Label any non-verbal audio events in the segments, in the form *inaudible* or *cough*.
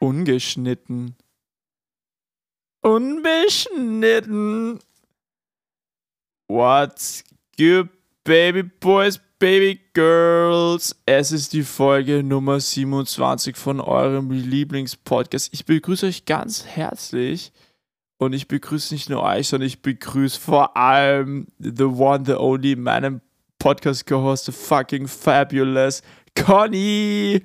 Ungeschnitten. Unbeschnitten. What's good, baby boys, baby girls? Es ist die Folge Nummer 27 von eurem Lieblingspodcast. Ich begrüße euch ganz herzlich. Und ich begrüße nicht nur euch, sondern ich begrüße vor allem the one, the only, meinem Podcast-Co-Host, the fucking fabulous Conny.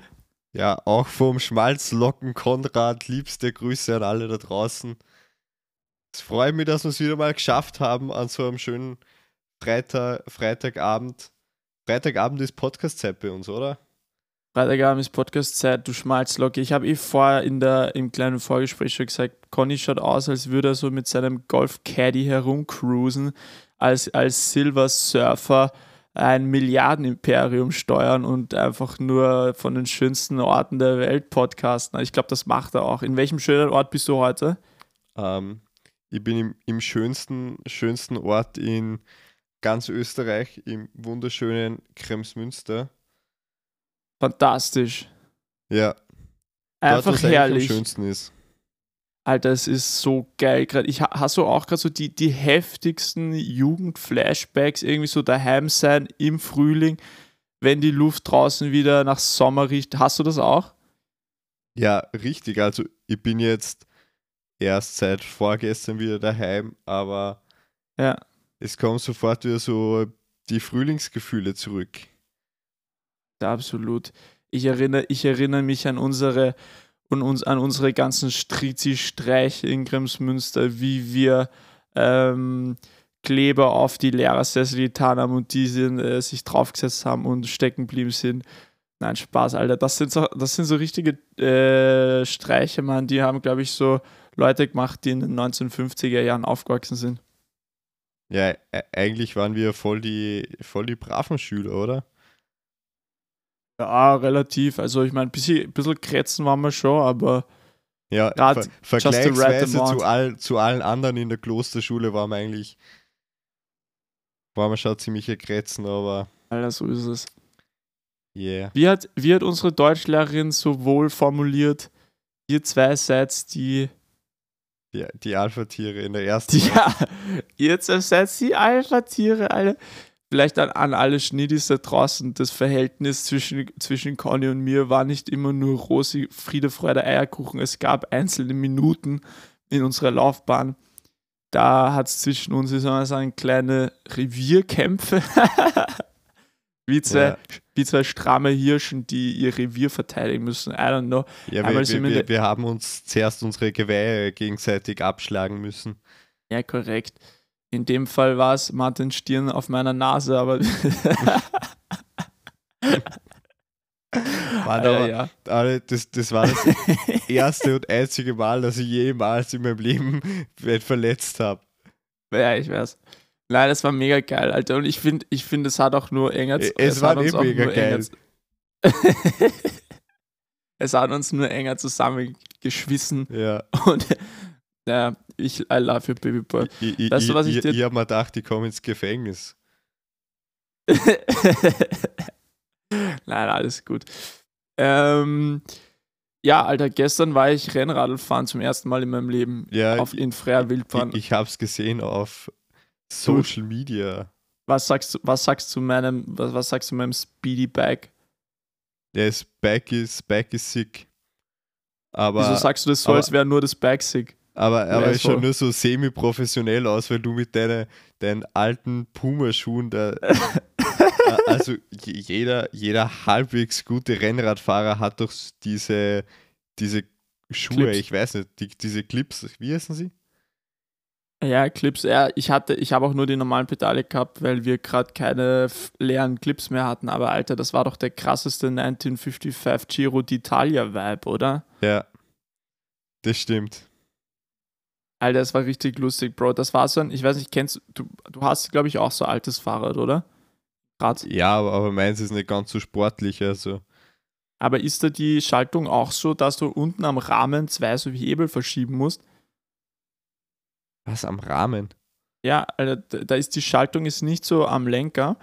Ja, auch vom Schmalzlocken Konrad, liebste Grüße an alle da draußen. Es freut mich, dass wir es wieder mal geschafft haben an so einem schönen Freitag, Freitagabend. Freitagabend ist Podcast-Zeit bei uns, oder? Freitagabend ist Podcast-Zeit, du Schmalzlocke. Ich habe eh vorher in der, im kleinen Vorgespräch schon gesagt, Conny schaut aus, als würde er so mit seinem Golf-Caddy herumcruisen, als, als Silver Surfer ein Milliardenimperium steuern und einfach nur von den schönsten Orten der Welt podcasten. Ich glaube, das macht er auch. In welchem schönen Ort bist du heute? Ähm, ich bin im, im schönsten, schönsten Ort in ganz Österreich, im wunderschönen Kremsmünster. Fantastisch. Ja. Einfach dort, herrlich. Am schönsten ist. Alter, es ist so geil. Grad, ich hast du auch gerade so die, die heftigsten Jugend-Flashbacks, irgendwie so daheim sein im Frühling, wenn die Luft draußen wieder nach Sommer riecht. Hast du das auch? Ja, richtig. Also ich bin jetzt erst seit vorgestern wieder daheim, aber ja. Es kommen sofort wieder so die Frühlingsgefühle zurück. Absolut. Ich erinnere, ich erinnere mich an unsere und uns an unsere ganzen Strizi-Streiche in Kremsmünster, wie wir ähm, Kleber auf die Lehrersessel getan haben und diese äh, sich draufgesetzt haben und stecken geblieben sind. Nein, Spaß, Alter. Das sind so, das sind so richtige äh, Streiche, Mann. Die haben, glaube ich, so Leute gemacht, die in den 1950er Jahren aufgewachsen sind. Ja, eigentlich waren wir voll die, voll die braven Schüler, oder? Ja, relativ. Also ich meine, ein bisschen, bisschen Krätzen waren wir schon, aber ja, ver vergleichsweise zu, all, zu allen anderen in der Klosterschule waren wir eigentlich waren wir schon ziemliche Krätzen, aber Alter, so ist es. Yeah. Wie hat, wie hat unsere Deutschlehrerin so wohl formuliert, ihr zwei seid die die, die Alpha-Tiere in der ersten. *laughs* Ja, ihr zwei seid die Alpha-Tiere, Alter vielleicht an, an alle Schniedis da draußen, das Verhältnis zwischen, zwischen Conny und mir war nicht immer nur Rosi, Friede, Freude, Eierkuchen. Es gab einzelne Minuten in unserer Laufbahn, da hat es zwischen uns, wie soll man sagen, kleine Revierkämpfe. *laughs* wie, zwei, ja. wie zwei stramme Hirschen, die ihr Revier verteidigen müssen. I don't know. Ja, wir, wir, wir, wir haben uns zuerst unsere Geweihe gegenseitig abschlagen müssen. Ja, korrekt. In dem Fall war es Martin Stirn auf meiner Nase, aber. *laughs* Mann, aber, ja. aber das, das war das *laughs* erste und einzige Mal, dass ich jemals in meinem Leben *laughs* verletzt habe. Ja, ich weiß. Nein, das war mega geil, Alter. Und ich finde, ich find, es hat auch nur enger. Es, es war eh mega geil. *laughs* es hat uns nur enger zusammengeschwissen. Ja. Und ja, ich I love you, Babyboy. Ich, weißt du, was ich, ich dir... Ich habe mir gedacht, ich komme ins Gefängnis. *laughs* Nein, alles gut. Ähm, ja, Alter, gestern war ich Rennradl fahren zum ersten Mal in meinem Leben. Ja, auf, in freier Wildbahn. Ich, ich habe es gesehen auf Social Media. Was sagst du, was sagst du meinem, was, was sagst du meinem Speedy Bike? Der ist Bike ist, Bike ist sick. Aber, Wieso sagst du das so, aber, als wäre nur das Bike sick? Aber, aber es schaut nur so semi-professionell aus, weil du mit deine, deinen alten Puma-Schuhen da. *laughs* also jeder, jeder halbwegs gute Rennradfahrer hat doch diese, diese Schuhe, Clips. ich weiß nicht, die, diese Clips, wie heißen sie? Ja, Clips, ja, ich hatte, ich habe auch nur die normalen Pedale gehabt, weil wir gerade keine leeren Clips mehr hatten. Aber Alter, das war doch der krasseste 1955 Giro d'Italia-Vibe, oder? Ja, das stimmt. Alter, das war richtig lustig, Bro. Das war so ein, ich weiß nicht, kennst du, du hast, glaube ich, auch so altes Fahrrad, oder? Rad. Ja, aber, aber meins ist nicht ganz so sportlich, also. Aber ist da die Schaltung auch so, dass du unten am Rahmen zwei so Hebel verschieben musst? Was am Rahmen? Ja, also da ist die Schaltung ist nicht so am Lenker,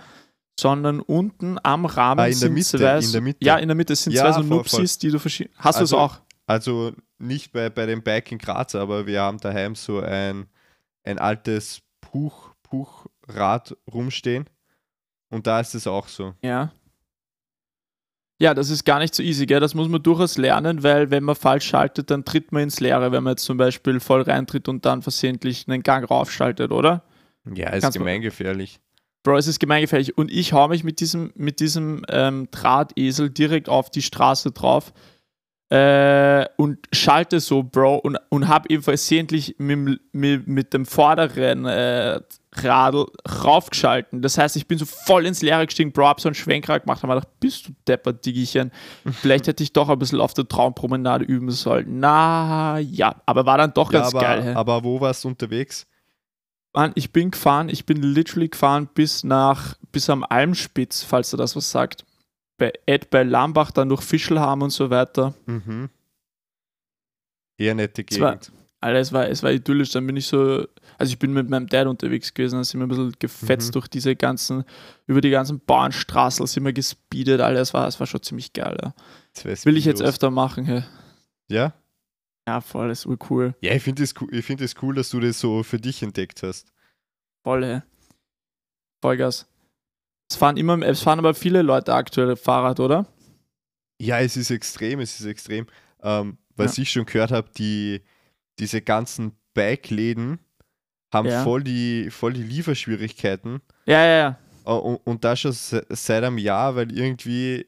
sondern unten am Rahmen Ah, in der sind Mitte, zwei, in der Mitte. Ja, in der Mitte sind Ja, zwei so voll, Nupsis, die du verschieben. Hast du es Also- auch? Also nicht bei, bei dem Bike in Graz, aber wir haben daheim so ein, ein altes Puch, Puchrad rumstehen. Und da ist es auch so. Ja. Ja, das ist gar nicht so easy, gell? Das muss man durchaus lernen, weil wenn man falsch schaltet, dann tritt man ins Leere, wenn man jetzt zum Beispiel voll reintritt und dann versehentlich einen Gang raufschaltet, oder? Ja, ist Kannst gemeingefährlich. Bro, es ist gemeingefährlich. Und ich hau mich mit diesem, mit diesem ähm, Drahtesel direkt auf die Straße drauf äh, und schalte so, Bro, und, und habe eben versehentlich mit, mit, mit dem vorderen äh, Radl raufgeschalten. Das heißt, ich bin so voll ins Leere gestiegen, Bro, hab so einen Schwenkrad gemacht, habe mir gedacht, bist du deppert, Diggichen. *laughs* Vielleicht hätte ich doch ein bisschen auf der Traumpromenade üben sollen. Na ja, aber war dann doch Ja, ganz aber, geil. hä? aber wo warst du unterwegs? Mann, ich bin gefahren, ich bin literally gefahren bis nach, bis am Almspitz, falls er das was sagt. Bei Ed bei Lambach, dann durch Fischelham und so weiter. Mhm. Eher nette Es war- Gegend. Alter, es war, es war idyllisch. Dann bin ich so, also ich bin mit meinem Dad unterwegs gewesen, dann sind wir ein bisschen gefetzt Mhm. durch diese ganzen, über die ganzen Bahnstraßen, sind wir gespeedet, Alter, es war, es war schon ziemlich geil. Ja. Will ich jetzt öfter machen, hey. Ja? Ja, voll, ist cool. Ja, ich finde es cool, ich find es cool, dass du das so für dich entdeckt hast. Voll, hey. Vollgas. Es fahren immer, es fahren aber viele Leute aktuell Fahrrad, oder? Ja, es ist extrem, es ist extrem. Ähm, was ich schon gehört habe, die, diese ganzen Bike-Läden haben Ja. voll, die, voll die Lieferschwierigkeiten. Ja, ja, ja. Und, und das schon se- seit einem Jahr, weil irgendwie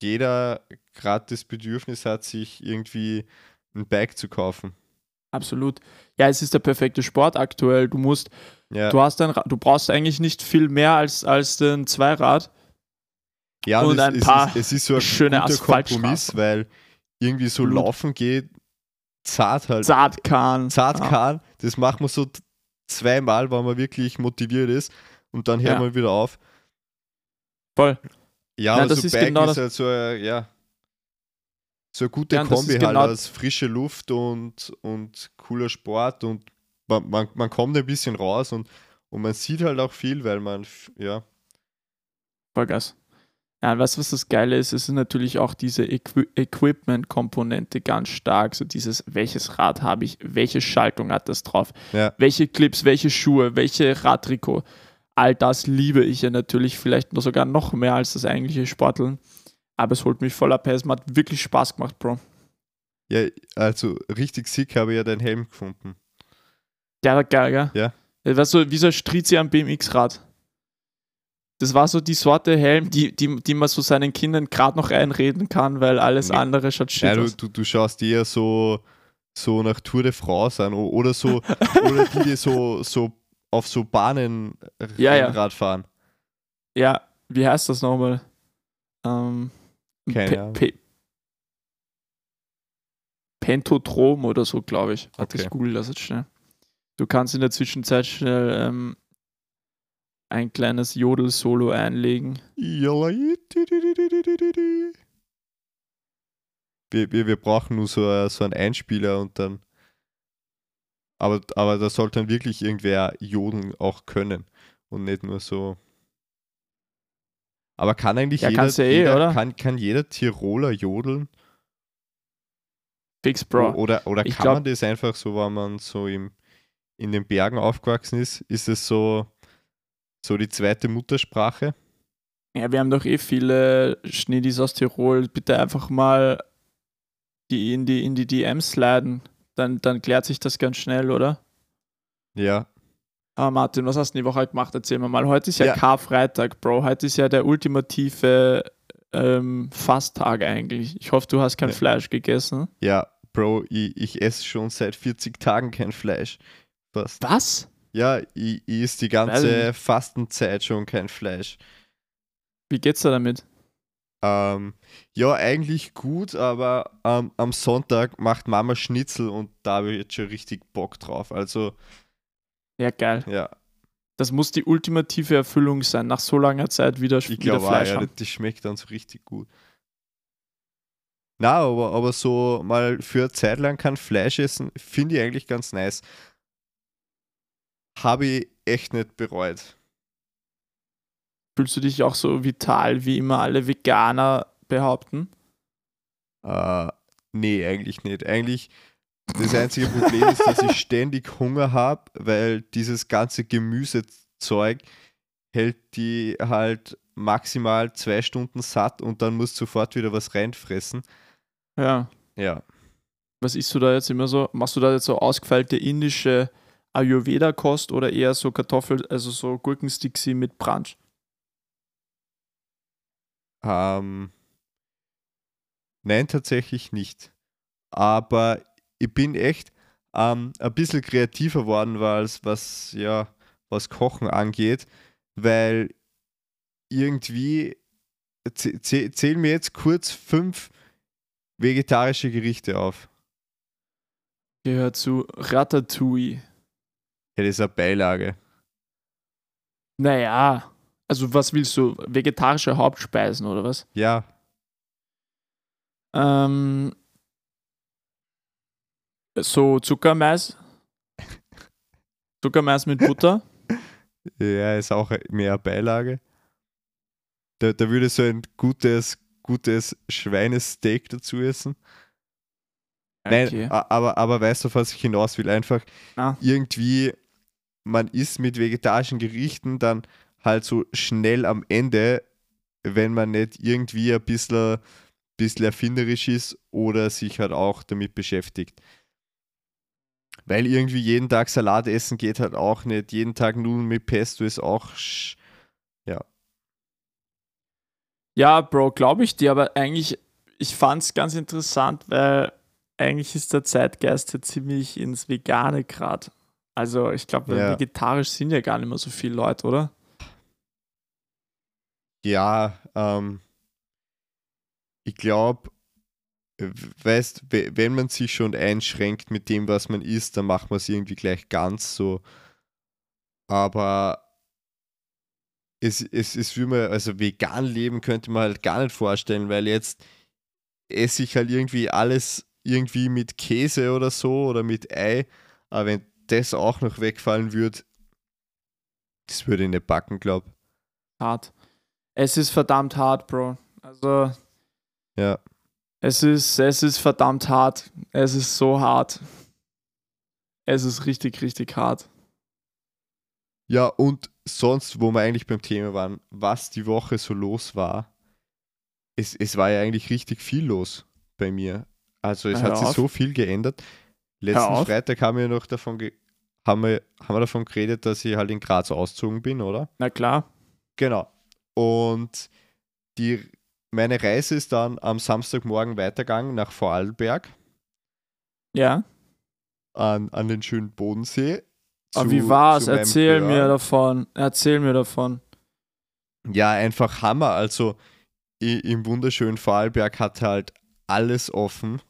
jeder gerade das Bedürfnis hat, sich irgendwie ein Bike zu kaufen. Absolut. Ja, es ist der perfekte Sport aktuell. Du musst, Ja, du hast ein, du brauchst eigentlich nicht viel mehr als, als den Zweirad. ja und es, ein es, paar ist, es ist so ein schöne guter Asphaltstraßen. Kompromiss, weil irgendwie so Blut. laufen geht, zart halt. Saatkan. Zart Ah, kann, das macht man so zweimal, wenn man wirklich motiviert ist und dann hört Ja. man wieder auf. Voll. Ja, Nein, aber das so ist Biken genau ist halt so, ja, so eine gute Ja, Kombi halt genau- aus frische Luft und, und cooler Sport und man, man, man kommt ein bisschen raus und, und man sieht halt auch viel, weil man, ja, Vollgas. Ja, weißt du, was das Geile ist? Es ist natürlich auch diese Equi Equipment-Komponente ganz stark. So dieses, welches Rad habe ich, welche Schaltung hat das drauf, Ja. welche Clips, welche Schuhe, welche Radtrikot. All das liebe ich ja natürlich vielleicht noch sogar noch mehr als das eigentliche Sporteln. Aber es holt mich voll ab. Es hat wirklich Spaß gemacht, Bro. ja, also richtig sick habe ich ja deinen Helm gefunden. Der war geil, gell? Ja. Das war so wie so ein Strizi am BMX-Rad. Das war so die Sorte Helm, die, die, die man so seinen Kindern gerade noch einreden kann, weil alles Nee. andere schaut shit Ja, du, aus. du, du schaust eher so, so nach Tour de France an oder so, *laughs* oder die, die so, so auf so Bahnen Ja, ja. Fahren. Ja, wie heißt das nochmal? Ähm, Keine Pe- Ahnung. Pe- Pentotrom oder so, glaube ich. Warte, Okay. ich google das jetzt schnell. Du kannst in der Zwischenzeit schnell ähm, ein kleines Jodel-Solo einlegen. Wir, wir, wir brauchen nur so, äh, so einen Einspieler und dann. Aber, aber da sollte dann wirklich irgendwer jodeln auch können und nicht nur so. Aber kann eigentlich Ja, jeder, ja eh, jeder? Kann, kann jeder Tiroler jodeln? Fix, Bro. Oder, oder Ich kann glaub- man das einfach so, wenn man so im, in den Bergen aufgewachsen ist, ist es so, so die zweite Muttersprache? Ja, wir haben doch eh viele Schneedis aus Tirol. Bitte einfach mal die in die, in die DMs sliden. Dann, dann klärt sich das ganz schnell, oder? Ja. Ah, Martin, was hast du die Woche gemacht? Erzähl mir mal. Heute ist ja, Ja. Karfreitag, Bro. Heute ist ja der ultimative ähm, Fasttag eigentlich. Ich hoffe, du hast kein Ja. Fleisch gegessen. Ja, Bro, ich, ich esse schon seit 40 Tagen kein Fleisch. Fast. Was? Ja, ich, ich esse die ganze. Fastenzeit schon kein Fleisch. Wie geht's dir damit? Ähm, ja, eigentlich gut, aber ähm, am Sonntag macht Mama Schnitzel und da habe ich jetzt schon richtig Bock drauf. Also, Ja, geil. ja, Das muss die ultimative Erfüllung sein, nach so langer Zeit wieder, ich wieder glaube auch, Fleisch ja, das schmeckt dann so richtig gut. Na, aber, aber so mal für eine Zeit lang kein Fleisch essen, finde ich eigentlich ganz nice. Habe ich echt nicht bereut. Fühlst du dich auch so vital, wie immer alle Veganer behaupten? Äh, nee, eigentlich nicht. Eigentlich, das einzige Problem ist, dass ich ständig Hunger habe, weil dieses ganze Gemüsezeug hält die halt maximal zwei Stunden satt und dann musst du sofort wieder was reinfressen. Ja. Ja. Was isst du da jetzt immer so? Machst du da jetzt so ausgefeilte indische Ayurveda-Kost oder eher so Kartoffel, also so Gurkensticks mit Brunch? Ähm, nein, tatsächlich nicht. Aber ich bin echt ähm, ein bisschen kreativer geworden, was, was, ja, was Kochen angeht, weil irgendwie zähl mir jetzt kurz fünf vegetarische Gerichte auf. Gehört zu Ratatouille. Ja, das ist eine Beilage. Naja, also was willst du? Vegetarische Hauptspeisen oder was? Ja. Ähm, so Zuckermais. Zuckermais mit Butter. *laughs* Ja, ist auch mehr Beilage. Da, da würde so ein gutes, gutes Schweinesteak dazu essen. Okay. Nein, aber, aber weißt du, was ich hinaus will? Einfach ah. irgendwie, man isst mit vegetarischen Gerichten dann halt so schnell am Ende, wenn man nicht irgendwie ein bisschen, bisschen erfinderisch ist oder sich halt auch damit beschäftigt. Weil irgendwie jeden Tag Salat essen geht halt auch nicht. Jeden Tag Nudeln mit Pesto ist auch. Ja. Ja, Bro, glaube ich dir, aber eigentlich, ich fand es ganz interessant, weil eigentlich ist der Zeitgeist ja ziemlich ins Vegane gerade. Also ich glaube, ja. vegetarisch sind ja gar nicht mehr so viele Leute, oder? Ja, ähm, ich glaube, weißt, wenn man sich schon einschränkt mit dem, was man isst, dann macht man es irgendwie gleich ganz so. Aber es, es, es will man, also vegan leben könnte man halt gar nicht vorstellen, weil jetzt esse ich halt irgendwie alles irgendwie mit Käse oder so oder mit Ei. Aber wenn das auch noch wegfallen würde, das würde ich nicht backen, glaub. Hart. Es ist verdammt hart, Bro. Also. Ja. Es ist, es ist verdammt hart. Es ist so hart. Es ist richtig, richtig hart. Ja, und sonst, wo wir eigentlich beim Thema waren, was die Woche so los war, es, es war ja eigentlich richtig viel los bei mir. Also es Hör hat auf. sich so viel geändert. Letzten Freitag haben wir noch davon haben wir, haben wir davon geredet, dass ich halt in Graz auszogen bin, oder? Na klar. Genau. Und die, meine Reise ist dann am Samstagmorgen weitergegangen nach Vorarlberg. Ja. An, an den schönen Bodensee. Zu, Aber wie war's? Erzähl mir davon. Erzähl mir davon. Ja, einfach Hammer. Also im wunderschönen Vorarlberg hat halt alles offen.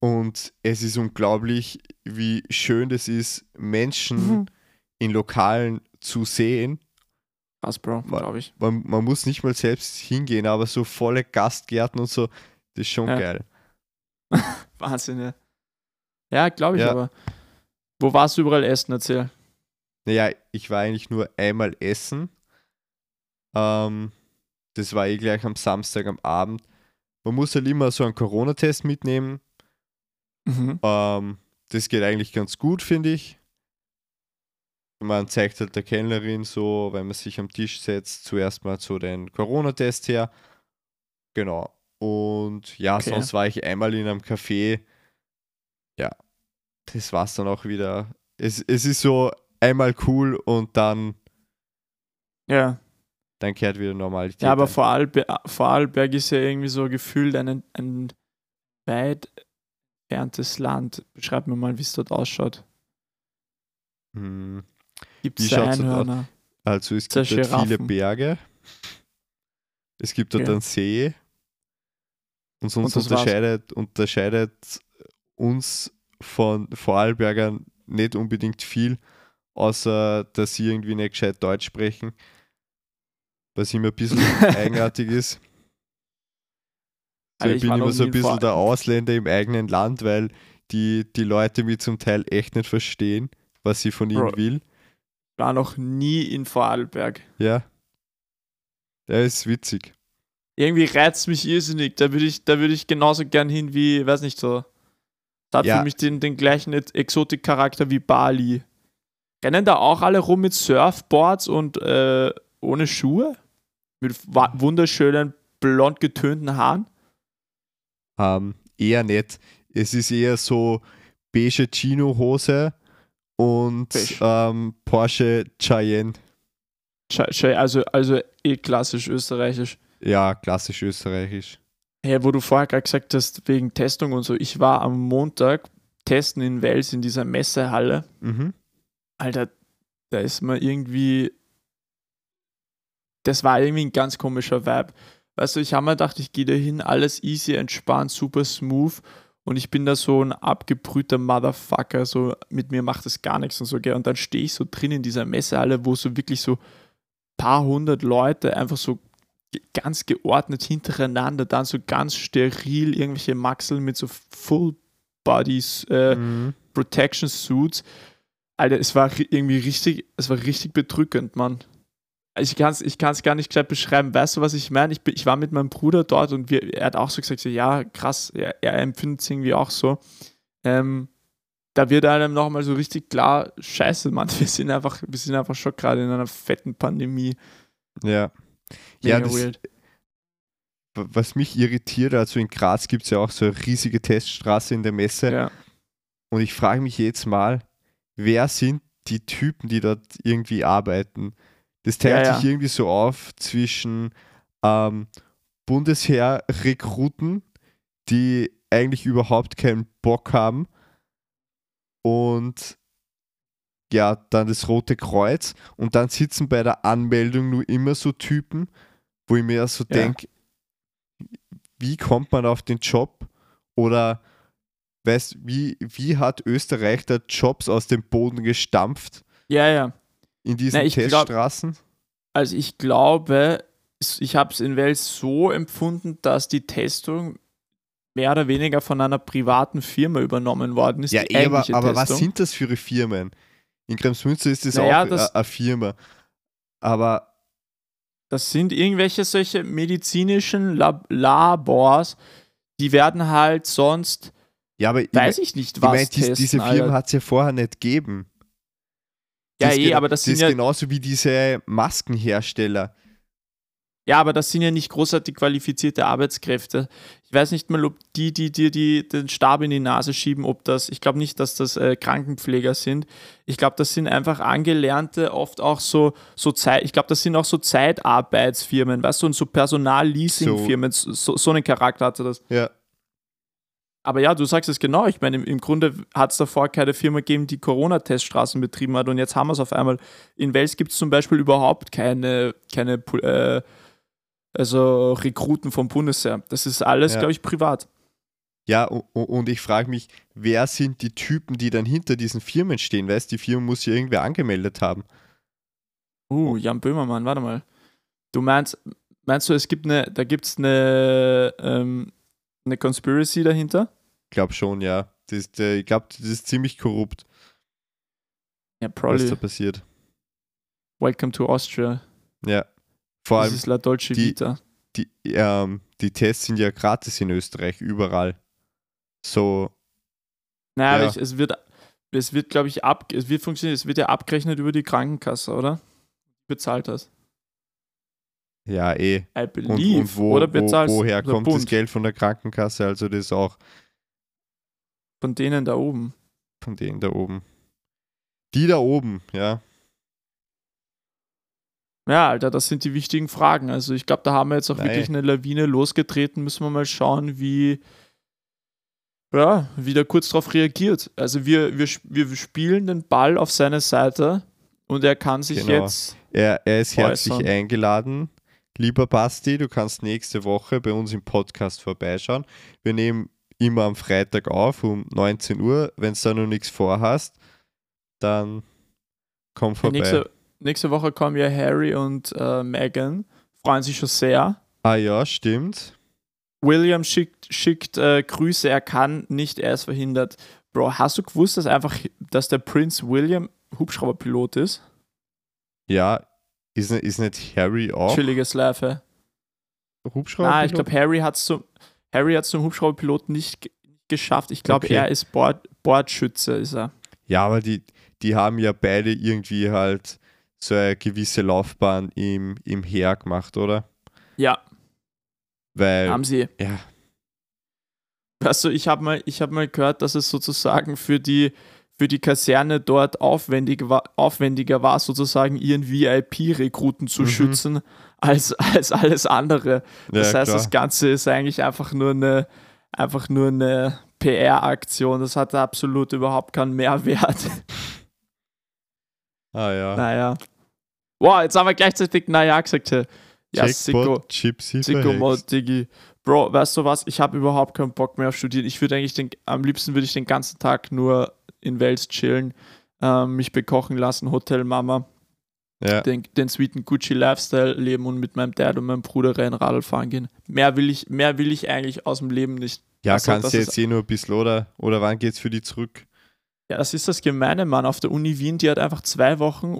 Und es ist unglaublich, wie schön es ist, Menschen mhm. in Lokalen zu sehen. Krass, Bro, glaube ich. Man, man, muss nicht mal selbst hingehen, aber so volle Gastgärten und so, das ist schon ja. geil. *laughs* Wahnsinn, ja. Ja, glaube ich ja. aber. Wo warst du überall essen? Erzähl. Naja, ich war eigentlich nur einmal essen. Ähm, das war eh gleich am Samstag am Abend. Man muss halt immer so einen Corona-Test mitnehmen Mhm. Ähm, das geht eigentlich ganz gut, finde ich. Man zeigt halt der Kellnerin so, wenn man sich am Tisch setzt, zuerst mal so den Corona-Test her. Genau. Und ja, okay. sonst war ich einmal in einem Café. Ja, das war's dann auch wieder. Es, es ist so einmal cool und dann. Ja. Dann kehrt wieder Normalität. Ja, aber Vorarlberg, Vorarlberg ist ja irgendwie so gefühlt ein, ein weit entferntes Land. Beschreib mir mal, wie es dort ausschaut. Hm. Gibt es Einhörner? Also es gibt dort viele Berge. Es gibt dort ja. einen See. Und sonst und unterscheidet, unterscheidet uns von Vorarlbergern nicht unbedingt viel, außer dass sie irgendwie nicht gescheit Deutsch sprechen. Was immer ein bisschen *laughs* eigenartig ist. So, Alter, ich bin immer so ein in bisschen der Ausländer im eigenen Land, weil die, die Leute mich zum Teil echt nicht verstehen, was ich von ihnen Bro. will. war noch nie in Vorarlberg. Ja. Der ist witzig. Irgendwie reizt mich irrsinnig. Da würde ich, da würde ich genauso gern hin wie, weiß nicht so. Das hat Ja. für mich den, den gleichen Ex- Exotik-Charakter wie Bali. Rennen da auch alle rum mit Surfboards und äh, ohne Schuhe? Mit wunderschönen, blond getönten Haaren? Ähm, eher nicht. Es ist eher so beige Chino-Hose und ähm, Porsche Cayenne. Also, also eh klassisch österreichisch. Ja, klassisch österreichisch. Hey, wo du vorher gerade gesagt hast, wegen Testung und so, ich war am Montag testen in Wels in dieser Messehalle. Mhm. Alter, da ist man irgendwie. Das war irgendwie ein ganz komischer Vibe. Weißt du, ich habe mir gedacht, ich gehe da hin, alles easy, entspannt, super smooth. Und ich bin da so ein abgebrühter Motherfucker, so mit mir macht das gar nichts und so, gell. Und dann stehe ich so drin in dieser Messehalle, wo so wirklich so paar hundert Leute einfach so ganz geordnet hintereinander, dann so ganz steril irgendwelche Maxeln mit so Full Bodies, äh, Mhm. Protection Suits. Alter, es war irgendwie richtig, es war richtig bedrückend, Mann. Ich kann es ich kann's gar nicht gescheit beschreiben. Weißt du, was ich meine? Ich, ich war mit meinem Bruder dort und wir, er hat auch so gesagt, ja, krass, er, er empfindet es irgendwie auch so. Ähm, da wird einem nochmal so richtig klar, scheiße, Mann, *laughs* wir sind einfach, wir sind einfach schon gerade in einer fetten Pandemie. Ja. Ja, Mega das, weird. w- was mich irritiert, also in Graz gibt es ja auch so eine riesige Teststraße in der Messe. Ja. Und ich frage mich jetzt mal, wer sind die Typen, die dort irgendwie arbeiten? Das teilt Ja, ja. sich irgendwie so auf zwischen ähm, Bundesheer-Rekruten, die eigentlich überhaupt keinen Bock haben, und ja, dann das Rote Kreuz. Und dann sitzen bei der Anmeldung nur immer so Typen, wo ich mir so Ja. denke, wie kommt man auf den Job? Oder weißt wie, wie hat Österreich da Jobs aus dem Boden gestampft ja, ja. In diesen Na, ich glaub- Teststraßen? Also ich glaube, ich habe es in Wels so empfunden, dass die Testung mehr oder weniger von einer privaten Firma übernommen worden ist. ja, eh, aber, aber was sind das für Firmen? In Kremsmünster ist das Naja, auch das- eine Firma. Aber Das sind irgendwelche solche medizinischen Lab Labors, die werden halt sonst, ja, aber ich, weiß ich nicht, ich was meine, dies, testen, diese. Firmen hat es ja vorher nicht gegeben. Ja, Das eh, aber das sind ist ja- genauso wie diese Maskenhersteller. Ja, aber das sind ja nicht großartig qualifizierte Arbeitskräfte. Ich weiß nicht mal, ob die, die dir die, den Stab in die Nase schieben, ob das, ich glaube nicht, dass das äh, Krankenpfleger sind. Ich glaube, das sind einfach Angelernte, oft auch so, so Zeit, ich glaube, das sind auch so Zeitarbeitsfirmen, weißt du, und so Personalleasingfirmen, so, so, so einen Charakter hatte das. Ja. Aber ja, du sagst es genau. Ich meine, im, im Grunde hat es davor keine Firma gegeben, die Corona-Teststraßen betrieben hat und jetzt haben wir es auf einmal. In Wels gibt es zum Beispiel überhaupt keine, keine äh, also Rekruten vom Bundesheer. Das ist alles, Ja. glaube ich, privat. Ja, und ich frage mich, wer sind die Typen, die dann hinter diesen Firmen stehen? Weißt die Firma muss ja irgendwer angemeldet haben. Uh, Jan Böhmermann, warte mal. Du meinst, meinst du, es gibt eine, da gibt es eine, ähm, eine Conspiracy dahinter? Ich glaube schon, ja. Das äh, ich glaube, das ist ziemlich korrupt, Ja, was probably. da passiert. Welcome to Austria. Ja. Vor Das allem, ist La Dolce die- Vita. die, ähm, die Tests sind ja gratis in Österreich, überall. So, Naja, aber Ja. ich, es wird, es wird, glaube ich, ab, es wird funktionieren, es wird ja abgerechnet über die Krankenkasse, oder? Bezahlt das? Ja, eh. I Und, believe. und wo, oder wo, woher kommt das Bund Geld von der Krankenkasse? Also, das auch von denen da oben. von denen da oben. Die da oben, ja. Ja, Alter, das sind die wichtigen Fragen. Also ich glaube, da haben wir jetzt auch Nein. wirklich eine Lawine losgetreten. Müssen wir mal schauen, wie, ja, wie der kurz darauf reagiert. Also wir, wir, wir spielen den Ball auf seine Seite und er kann sich Genau. jetzt. Er, er ist herzlich Äußern. eingeladen. Lieber Basti, du kannst nächste Woche bei uns im Podcast vorbeischauen. Wir nehmen immer am Freitag auf um 19 Uhr. Wenn du da noch nichts vorhast, dann komm vorbei. Nächste, nächste Woche kommen ja Harry und äh, Meghan. Freuen sich schon sehr. Ah ja, stimmt. William schickt, schickt äh, Grüße, er kann nicht, er ist verhindert. Bro, hast du gewusst, dass einfach, dass der Prinz William Hubschrauberpilot ist? Ja, ist, nicht- ist nicht Harry auch Chilliges Life. Hubschrauber? Nein, ich glaube, Harry hat es zum, Harry hat's zum Hubschrauberpilot nicht ge- geschafft. Ich glaube, Okay. er ist Bord, Bordschütze, ist er. Ja, aber die, die haben ja beide irgendwie halt so eine gewisse Laufbahn im, im Heer gemacht, oder? Ja, Weil, haben sie. ja, Weißt du, ich habe mal, ich hab mal gehört, dass es sozusagen für die, für die Kaserne dort aufwendig war, aufwendiger war, sozusagen ihren VIP-Rekruten zu Mhm. schützen, als, als alles andere. Das ja, heißt, klar. das Ganze ist eigentlich einfach nur eine, einfach nur eine PR-Aktion. Das hat absolut überhaupt keinen Mehrwert. ah ja. naja. Wow, jetzt haben wir gleichzeitig naja gesagt. Ja, Sicko. Sicko. Mod, Diggi. Bro, weißt du was? Ich habe überhaupt keinen Bock mehr auf Studieren. Ich würde eigentlich den, am liebsten würde ich den ganzen Tag nur in Wels chillen, ähm, mich bekochen lassen, Hotel Mama, Ja, den, den sweeten Gucci Lifestyle leben und mit meinem Dad und meinem Bruder Rennradl fahren gehen. Mehr will ich, mehr will ich eigentlich aus dem Leben nicht. ja Also, kannst du jetzt eh nur ein bisschen, oder? Oder wann geht's für die zurück? Ja, das ist das Gemeine, Mann. Auf der Uni Wien, die hat einfach zwei Wochen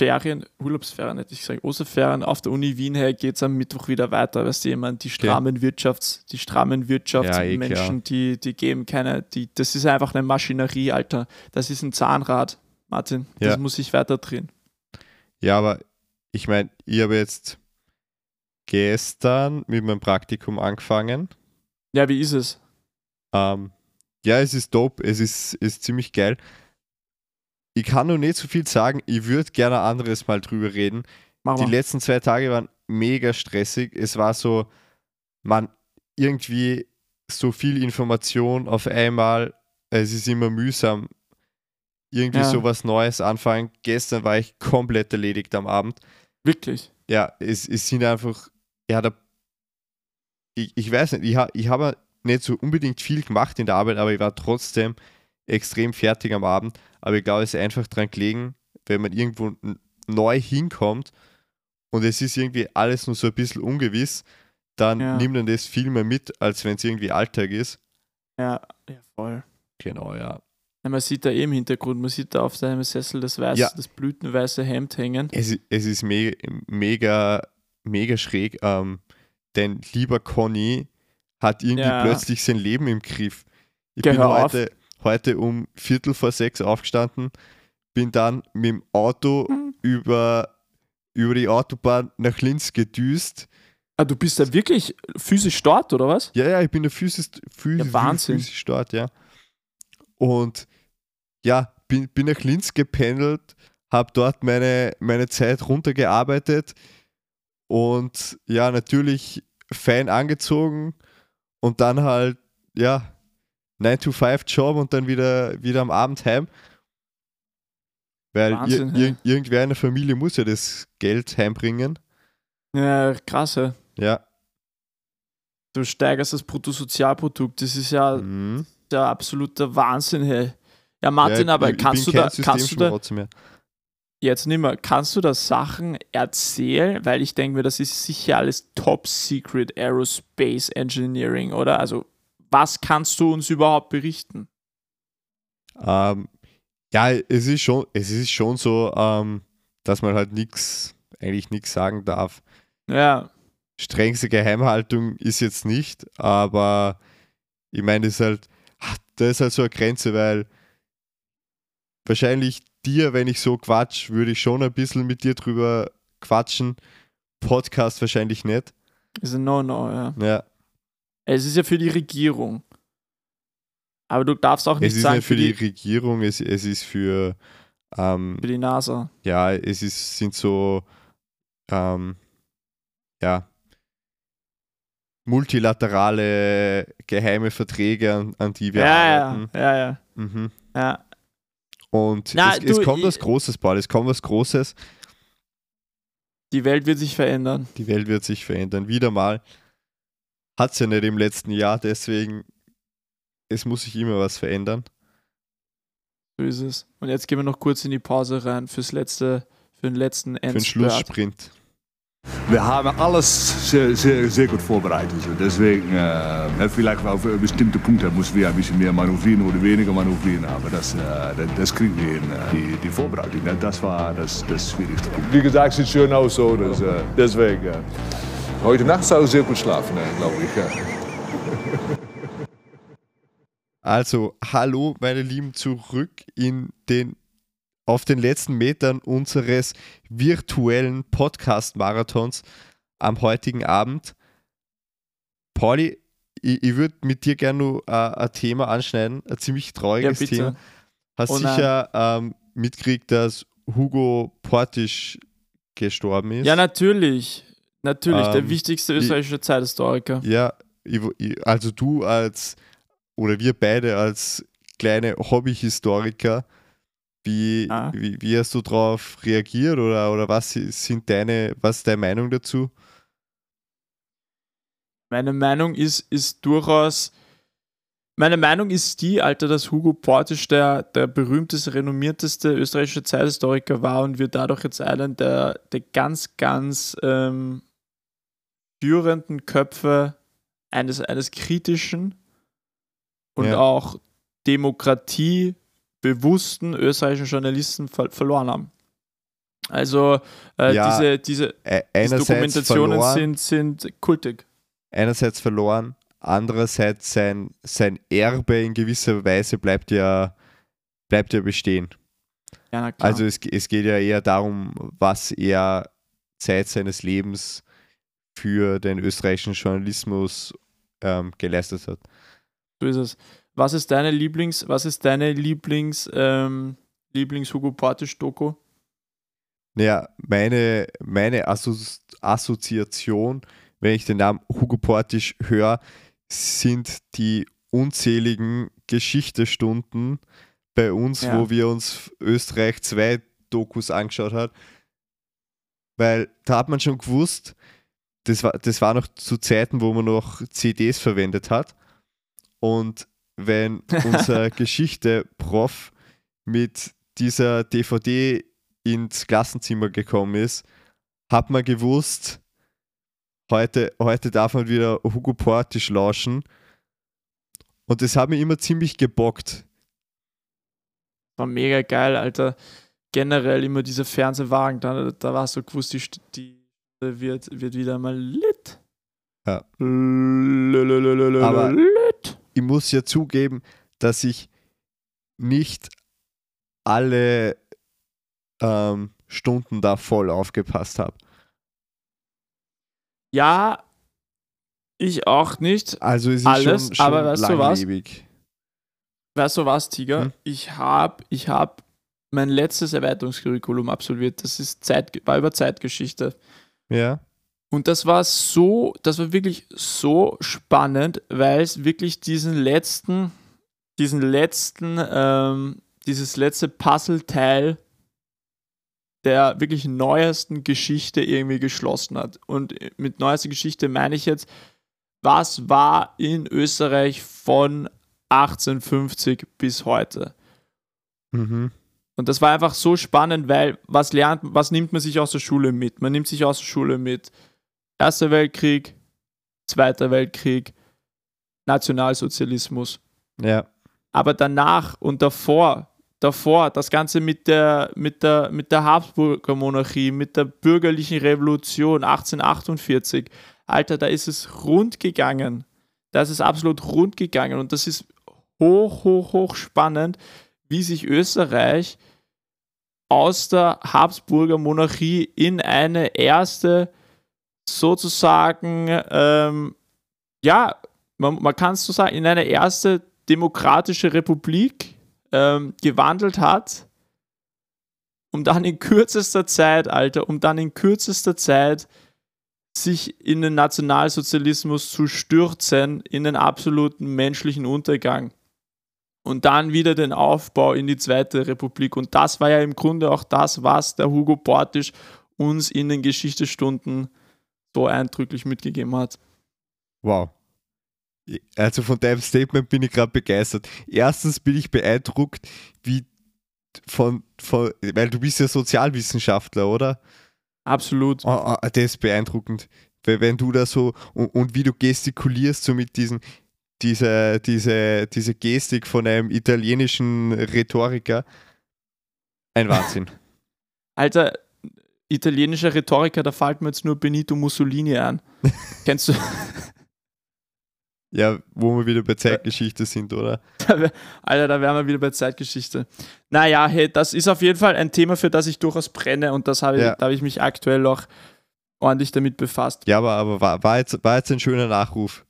Urlaubsferien, Urlaubsferien hätte ich gesagt, Osterferien. Auf der Uni Wien her geht es am Mittwoch wieder weiter. Weißt du, jemand, die strammen Wirtschafts-, die strammen Wirtschaftsmenschen, eh die, die geben keine, die, das ist einfach eine Maschinerie, Alter. Das ist ein Zahnrad, Martin. Das Ja. muss ich weiter drehen. Ja, aber ich meine, ich habe jetzt gestern mit meinem Praktikum angefangen. Ja, wie ist es? Ähm, ja, es ist dope, es ist, ist ziemlich geil. Ich kann noch nicht so viel sagen, ich würde gerne ein anderes Mal drüber reden. Mach Die mal. letzten zwei Tage waren mega stressig. Es war so, man, irgendwie so viel Information auf einmal. Es ist immer mühsam, irgendwie Ja. so was Neues anfangen. Gestern war ich komplett erledigt am Abend. Wirklich. Ja, es, es sind einfach, ja, da, ich, ich weiß nicht, ich, ha, ich habe nicht so unbedingt viel gemacht in der Arbeit, aber ich war trotzdem extrem fertig am Abend. Aber ich glaube, es ist einfach dran gelegen, wenn man irgendwo neu hinkommt und es ist irgendwie alles nur so ein bisschen ungewiss, dann Ja. nimmt man das viel mehr mit, als wenn es irgendwie Alltag ist. Ja, ja voll. Genau, ja. Ja, man sieht da eh im Hintergrund, man sieht da auf seinem Sessel das, weiß, Ja. das blütenweiße Hemd hängen. Es, es ist me mega, mega schräg, ähm, denn lieber Conny hat irgendwie plötzlich sein Leben im Griff. Ich Geh, bin hör auf. Heute, um Viertel vor sechs aufgestanden, bin dann mit dem Auto Mhm. über, über die Autobahn nach Linz gedüst. Ah, du bist da wirklich physisch dort, oder was? Ja, ja, ich bin der physisch, physisch, Ja, Wahnsinn. physisch dort, ja. Und ja, bin, bin nach Linz gependelt, habe dort meine, meine Zeit runtergearbeitet und ja, natürlich fein angezogen und dann halt, ja, 9-to-5-Job und dann wieder, wieder am Abend heim. Weil ir Wahnsinn, ir hey. irgendwer in der Familie muss ja das Geld heimbringen. Ja, krass, ja. Ja. Du steigerst das Bruttosozialprodukt. Das ist ja Mhm. der absolute Wahnsinn, hey. Ja, Martin, ja, aber ich, kannst ich du da, kannst du da, Systemschmarotzer mehr. jetzt nicht mehr, kannst du da Sachen erzählen? Weil ich denke mir, das ist sicher alles Top Secret Aerospace Engineering, oder? Also, was kannst du uns überhaupt berichten? Ähm, ja, es ist schon, es ist schon so, ähm, dass man halt nichts, eigentlich nichts sagen darf. Ja, Strengste Geheimhaltung ist jetzt nicht, aber ich meine, das ist halt, da ist halt so eine Grenze, weil wahrscheinlich dir, wenn ich so quatsch, würde ich schon ein bisschen mit dir drüber quatschen. Podcast wahrscheinlich nicht. ist ein No-No, ja. Ja, Es ist ja für die Regierung. Aber du darfst auch nicht es ist sagen nicht für die, Regierung, es, es ist für, ähm, für die NASA. ja, es ist, sind so, ähm, ja, multilaterale geheime Verträge, an, an die wir Ja, ja, arbeiten. ja, ja, Mhm. ja. Und Na, es, es du, kommt ich- was Großes, Paul, es kommt was Großes. Die Welt wird sich verändern. Die Welt wird sich verändern. Wieder mal. Hat es ja nicht im letzten Jahr, deswegen, es muss sich immer was verändern. So ist es. Und jetzt gehen wir noch kurz in die Pause rein fürs letzte, für den letzten Für den Endspurt. Schlusssprint. wir haben alles sehr, sehr, sehr gut vorbereitet. Deswegen, äh, vielleicht auf bestimmte Punkte müssen wir ein bisschen mehr manövrieren oder weniger manövrieren, aber das, äh, das kriegen wir hin. Die, die Vorbereitung, das war das, das Schwierigste. Wie gesagt, sieht schön aus so, das, äh, deswegen. Heute Nacht soll ich sehr gut schlafen, glaube ich. Ja. Also, hallo, meine Lieben, zurück in den auf den letzten Metern unseres virtuellen Podcast-Marathons am heutigen Abend. Pauli, ich, ich würde mit dir gerne äh, ein Thema anschneiden, ein ziemlich trauriges ja, Thema. Hast oh sicher ähm, mitgekriegt, dass Hugo Portisch gestorben ist. Ja, natürlich. Natürlich, ähm, der wichtigste österreichische ich, Zeithistoriker. Ja, also du als, oder wir beide als kleine Hobbyhistoriker wie, ah. wie, wie, hast du darauf reagiert oder, oder was sind deine, was ist deine Meinung dazu? Meine Meinung ist, ist durchaus, meine Meinung ist die, Alter, dass Hugo Portisch der, der berühmteste, renommierteste österreichische Zeithistoriker war und wir dadurch jetzt einen der, der ganz, ganz ähm, führenden Köpfe eines, eines kritischen und ja. auch Demokratie bewussten österreichischen Journalisten ver verloren haben. Also äh, ja, diese, diese, diese Dokumentationen verloren, sind, sind kultig. Einerseits verloren, andererseits sein, sein Erbe in gewisser Weise bleibt ja, bleibt ja bestehen. Ja, also es, es geht ja eher darum, was er Zeit seines Lebens für den österreichischen Journalismus ähm, geleistet hat. So ist es. Was ist deine Lieblings, was ist deine Lieblings, ähm, Lieblings-Hugo Portisch-Doku? Naja, meine, meine Assozi Assoziation, wenn ich den Namen Hugo Portisch höre, sind die unzähligen Geschichtestunden bei uns, ja. wo wir uns Österreich zwei Dokus angeschaut haben. Weil da hat man schon gewusst, das war, das war noch zu Zeiten, wo man noch CDs verwendet hat. Und wenn *laughs* unser Geschichte-Prof mit dieser DVD ins Klassenzimmer gekommen ist, hat man gewusst, heute, heute darf man wieder Hugo Portisch lauschen. Und das hat mir immer ziemlich gebockt. War mega geil, Alter. Generell immer diese Fernsehwagen, da, da war so gewusst, die, die wird, wird wieder mal lit. Ja. Aber lit ich muss ja zugeben, dass ich nicht alle ähm, Stunden da voll aufgepasst habe. Ja, ich auch nicht. Also es ist alles, schon, schon aber weißt langlebig. du was? Weißt du was, Tiger? Hm? Ich habe ich hab mein letztes Erweiterungskurriculum absolviert. Das ist Zeit, war über Zeitgeschichte. Ja. Und das war so, das war wirklich so spannend, weil es wirklich diesen letzten, diesen letzten, ähm, dieses letzte Puzzleteil der wirklich neuesten Geschichte irgendwie geschlossen hat. Und mit neuester Geschichte meine ich jetzt, was war in Österreich von 1850 bis heute? Mhm. Und das war einfach so spannend, weil was lernt, was nimmt man sich aus der Schule mit? Man nimmt sich aus der Schule mit Erster Weltkrieg, Zweiter Weltkrieg, Nationalsozialismus. Ja. Aber danach und davor, davor, das Ganze mit der, mit der, mit der Habsburger Monarchie, mit der bürgerlichen Revolution 1848, Alter, da ist es rund gegangen. Da ist es absolut rund gegangen und das ist hoch, hoch, hoch spannend, wie sich Österreich aus der Habsburger Monarchie in eine erste sozusagen, ähm, ja, man, man kann es so sagen, in eine erste demokratische Republik ähm, gewandelt hat, um dann in kürzester Zeit, Alter, um dann in kürzester Zeit sich in den Nationalsozialismus zu stürzen, in den absoluten menschlichen Untergang. Und dann wieder den Aufbau in die Zweite Republik. Und das war ja im Grunde auch das, was der Hugo Portisch uns in den Geschichtsstunden so eindrücklich mitgegeben hat. Wow. Also von deinem Statement bin ich gerade begeistert. Erstens bin ich beeindruckt, wie von, von, weil du bist ja Sozialwissenschaftler, oder? Absolut. Oh, oh, das ist beeindruckend. Weil wenn du da so und, und wie du gestikulierst, so mit diesen, diese, diese, diese Gestik von einem italienischen Rhetoriker. Ein Wahnsinn. *laughs* Alter, italienischer Rhetoriker, da fällt mir jetzt nur Benito Mussolini an. *laughs* Kennst du? Ja, wo wir wieder bei Zeitgeschichte sind, oder? *laughs* Alter, da wären wir wieder bei Zeitgeschichte. Naja, hey, das ist auf jeden Fall ein Thema, für das ich durchaus brenne und das habe ich, Ja. da habe ich mich aktuell auch ordentlich damit befasst. Ja, aber, aber war, war, jetzt, war jetzt ein schöner Nachruf.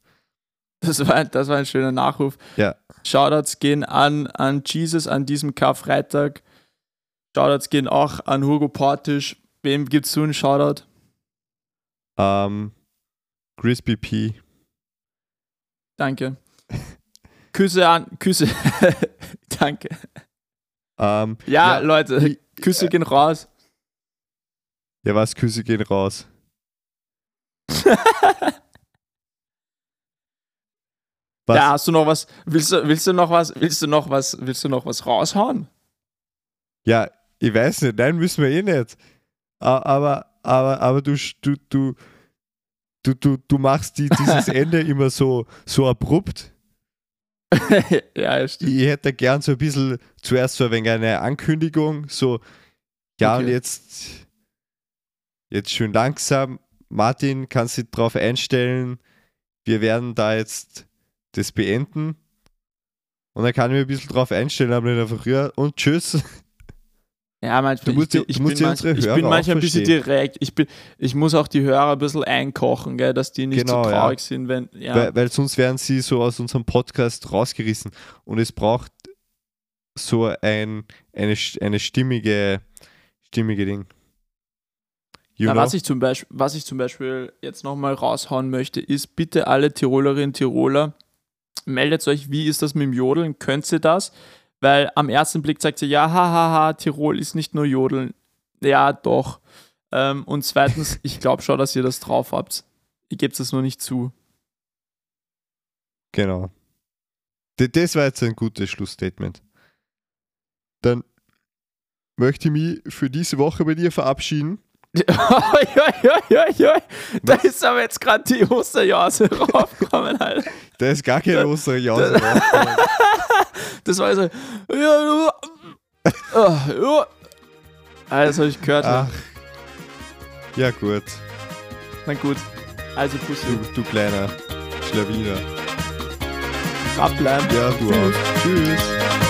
Das war, das war ein schöner Nachruf. Ja. Shoutouts gehen an, an Jesus an diesem Karfreitag. Shoutouts gehen auch an Hugo Portisch. Wem gibt's so einen Shoutout? Ähm, Crispy P. Danke. Küsse an, Küsse. *laughs* Danke. Ähm, Ja, Ja, Leute, wie- Küsse gehen raus. ja, was? Küsse gehen raus. *laughs* Was? Ja, hast du noch was? Willst du, willst du noch was? Willst du noch was? Willst du noch was raushauen? Ja, ich weiß nicht. Nein, müssen wir eh nicht. Aber, aber, aber du, du, du, du, du, du machst die, dieses *laughs* Ende immer so, so abrupt. *laughs* ja, stimmt. Ich hätte gern so ein bisschen zuerst so ein wenig eine Ankündigung, so, ja, Okay. und jetzt, jetzt schön langsam. Martin, kannst du dich darauf einstellen, wir werden da jetzt das beenden. Und dann kann ich mir ein bisschen drauf einstellen, aber nicht einfach, ja, und tschüss. Ja, manchmal, Du musst ich, ja- bin- ich, du musst bin ja manch, ich bin manchmal ein bisschen direkt. Ich, bin, ich muss auch die Hörer ein bisschen einkochen, gell, dass die nicht Genau, so ja. traurig sind, wenn. Ja. Weil, weil sonst werden sie so aus unserem Podcast rausgerissen. Und es braucht so ein, eine, eine stimmige, stimmige Ding. You Ja, was, ich zum Beispiel, was ich zum Beispiel jetzt nochmal raushauen möchte, ist bitte alle Tirolerinnen und Tiroler, meldet euch, wie ist das mit dem Jodeln? Könnt ihr das? Weil am ersten Blick sagt ihr, ja, hahaha, Tirol ist nicht nur Jodeln. Ja, doch. Ähm, und zweitens, *laughs* ich glaube schon, dass ihr das drauf habt. Ihr gebt es nur nicht zu. Genau. Das war jetzt ein gutes Schlussstatement. Dann möchte ich mich für diese Woche bei dir verabschieden. Da ist aber jetzt gerade die Osterjause *laughs* raufgekommen, Alter. Da ist gar keine Osterjause rausgekommen. *laughs* Das war so, ja, ah. Ah, das habe ich gehört. Ach. Ja gut, Na gut. Also Pussy. du, du kleiner Schlawiner. Abbleiben. Ja, du auch. Tschüss.